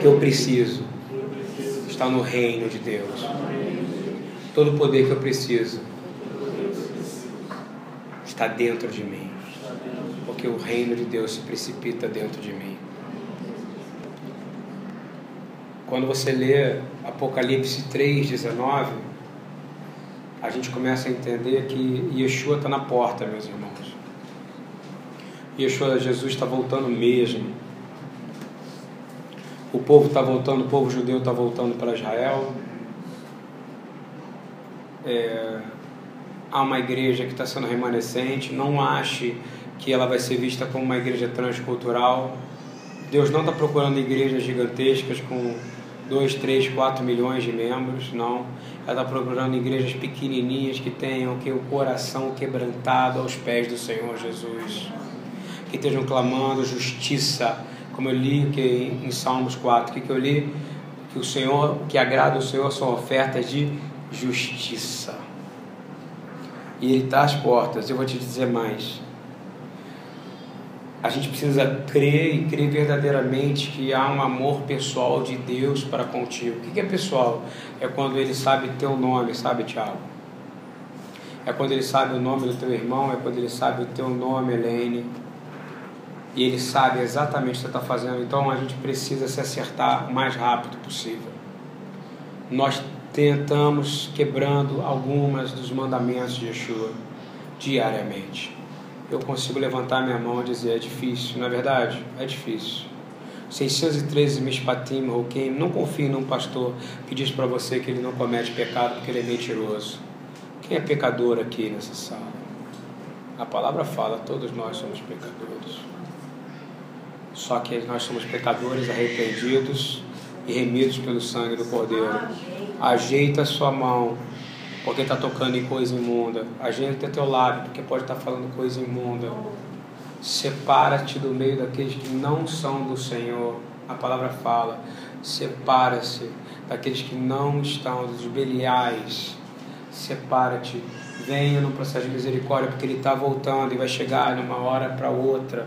que eu preciso está no reino de Deus. Todo poder que eu preciso está dentro de mim. Porque o reino de Deus se precipita dentro de mim. Quando você lê Apocalipse 3,19, a gente começa a entender que Yeshua está na porta, meus irmãos. Yeshua, Jesus está voltando mesmo o povo está voltando, o povo judeu está voltando para Israel. É, há uma igreja que está sendo remanescente. Não ache que ela vai ser vista como uma igreja transcultural. Deus não está procurando igrejas gigantescas com 2, 3, 4 milhões de membros, não. Ela está procurando igrejas pequenininhas que tenham que o coração quebrantado aos pés do Senhor Jesus, que estejam clamando justiça como eu li que em Salmos 4, que, que eu li que o Senhor, que agrada o Senhor são ofertas de justiça. E Ele está às portas. Eu vou te dizer mais. A gente precisa crer e crer verdadeiramente que há um amor pessoal de Deus para contigo. O que é pessoal? É quando Ele sabe teu nome, sabe, Tiago? É quando Ele sabe o nome do teu irmão, é quando Ele sabe o teu nome, Helene e ele sabe exatamente o que você está fazendo, então a gente precisa se acertar o mais rápido possível. Nós tentamos quebrando algumas dos mandamentos de Yeshua diariamente. Eu consigo levantar minha mão e dizer: é difícil, não é verdade? É difícil. 613 Mishpatim, Roquim, não confie num pastor que diz para você que ele não comete pecado porque ele é mentiroso. Quem é pecador aqui nessa sala? A palavra fala, todos nós somos pecadores. Só que nós somos pecadores arrependidos e remidos pelo sangue do Cordeiro. Ajeita a sua mão, porque está tocando em coisa imunda. Ajeita teu lábio, porque pode estar tá falando coisa imunda. Separa-te do meio daqueles que não são do Senhor. A palavra fala: separa-se daqueles que não estão, dos beliais. Separa-te. Venha no processo de misericórdia, porque Ele está voltando e vai chegar numa hora para outra.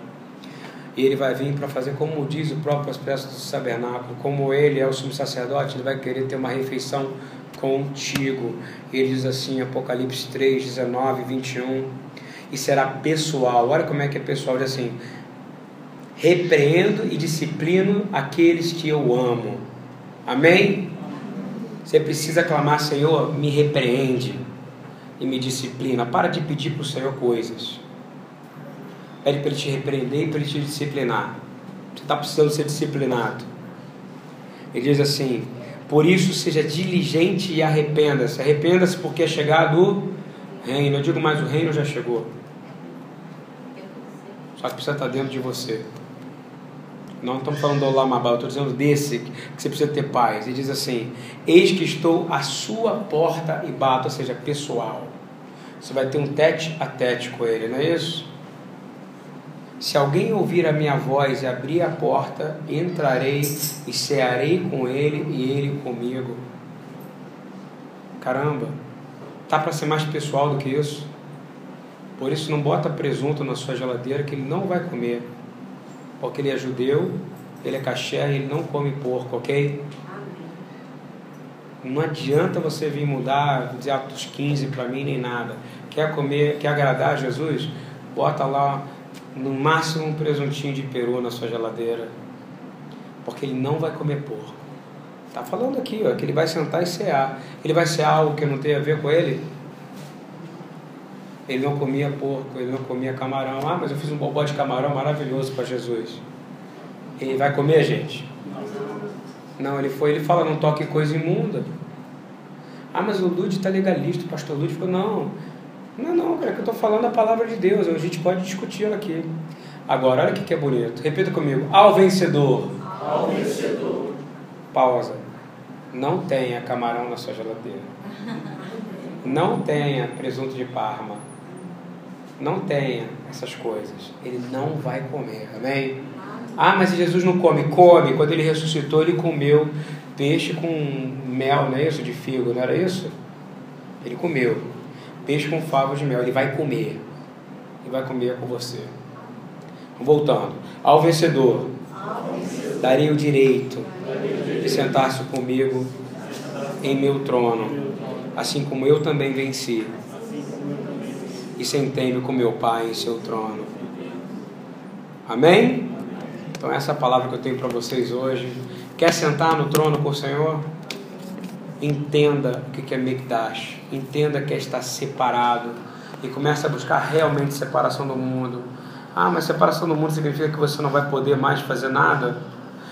E Ele vai vir para fazer, como diz o próprio aspecto do tabernáculo, como Ele é o sumo sacerdote, Ele vai querer ter uma refeição contigo. Ele diz assim, Apocalipse 3, 19, 21 e será pessoal. Olha como é que é pessoal, diz assim: repreendo e disciplino aqueles que eu amo. Amém? Você precisa clamar, Senhor, me repreende e me disciplina. Para de pedir para o Senhor coisas. Pede para Ele te repreender e para Ele te disciplinar. Você está precisando ser disciplinado. Ele diz assim: Por isso seja diligente e arrependa-se. Arrependa-se porque é chegado o reino. Eu digo mais: o reino já chegou. Só que precisa estar dentro de você. Não estamos falando do Olamabá, eu estou dizendo desse, que você precisa ter paz. E diz assim: Eis que estou à sua porta e bato, ou seja, pessoal. Você vai ter um tete a tete com ele, não é isso? Se alguém ouvir a minha voz e abrir a porta, entrarei e cearei com ele e ele comigo. Caramba, tá para ser mais pessoal do que isso? Por isso não bota presunto na sua geladeira que ele não vai comer. Porque ele é judeu, ele é caché e ele não come porco, ok? Não adianta você vir mudar, dizer Atos 15 para mim nem nada. Quer comer, quer agradar a Jesus? Bota lá no máximo um presuntinho de peru na sua geladeira. Porque ele não vai comer porco. Tá falando aqui, ó, que ele vai sentar e cear. Ele vai cear algo que não tem a ver com ele? Ele não comia porco, ele não comia camarão. Ah, mas eu fiz um bobó de camarão maravilhoso para Jesus. Ele vai comer, gente? Não, ele foi, ele fala, não toque coisa imunda. Ah, mas o Lud está legalista, o pastor Lud falou, não, não, não, cara, é que eu estou falando a palavra de Deus, a gente pode discuti-la aqui. Agora, olha o que é bonito. Repita comigo. Ao vencedor. Ao vencedor. Pausa. Não tenha camarão na sua geladeira. Não tenha presunto de parma não tenha essas coisas, ele não vai comer. Amém? Ah, mas Jesus não come. Come. Quando ele ressuscitou, ele comeu peixe com mel, não é isso? De figo, não era isso? Ele comeu. Peixe com favos de mel. Ele vai comer. Ele vai comer com você. Voltando. Ao vencedor, darei o direito de sentar-se comigo em meu trono, assim como eu também venci e sentei-me com meu Pai em seu trono. Amém? Então, essa é palavra que eu tenho para vocês hoje. Quer sentar no trono com o Senhor? Entenda o que é Mikdash. Entenda que é estar separado. E comece a buscar realmente separação do mundo. Ah, mas separação do mundo significa que você não vai poder mais fazer nada?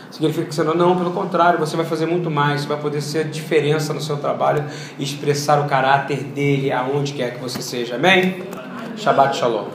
Significa que você não, não, pelo contrário, você vai fazer muito mais, você vai poder ser diferença no seu trabalho e expressar o caráter dele aonde quer que você seja. Amém? Shabbat Shalom.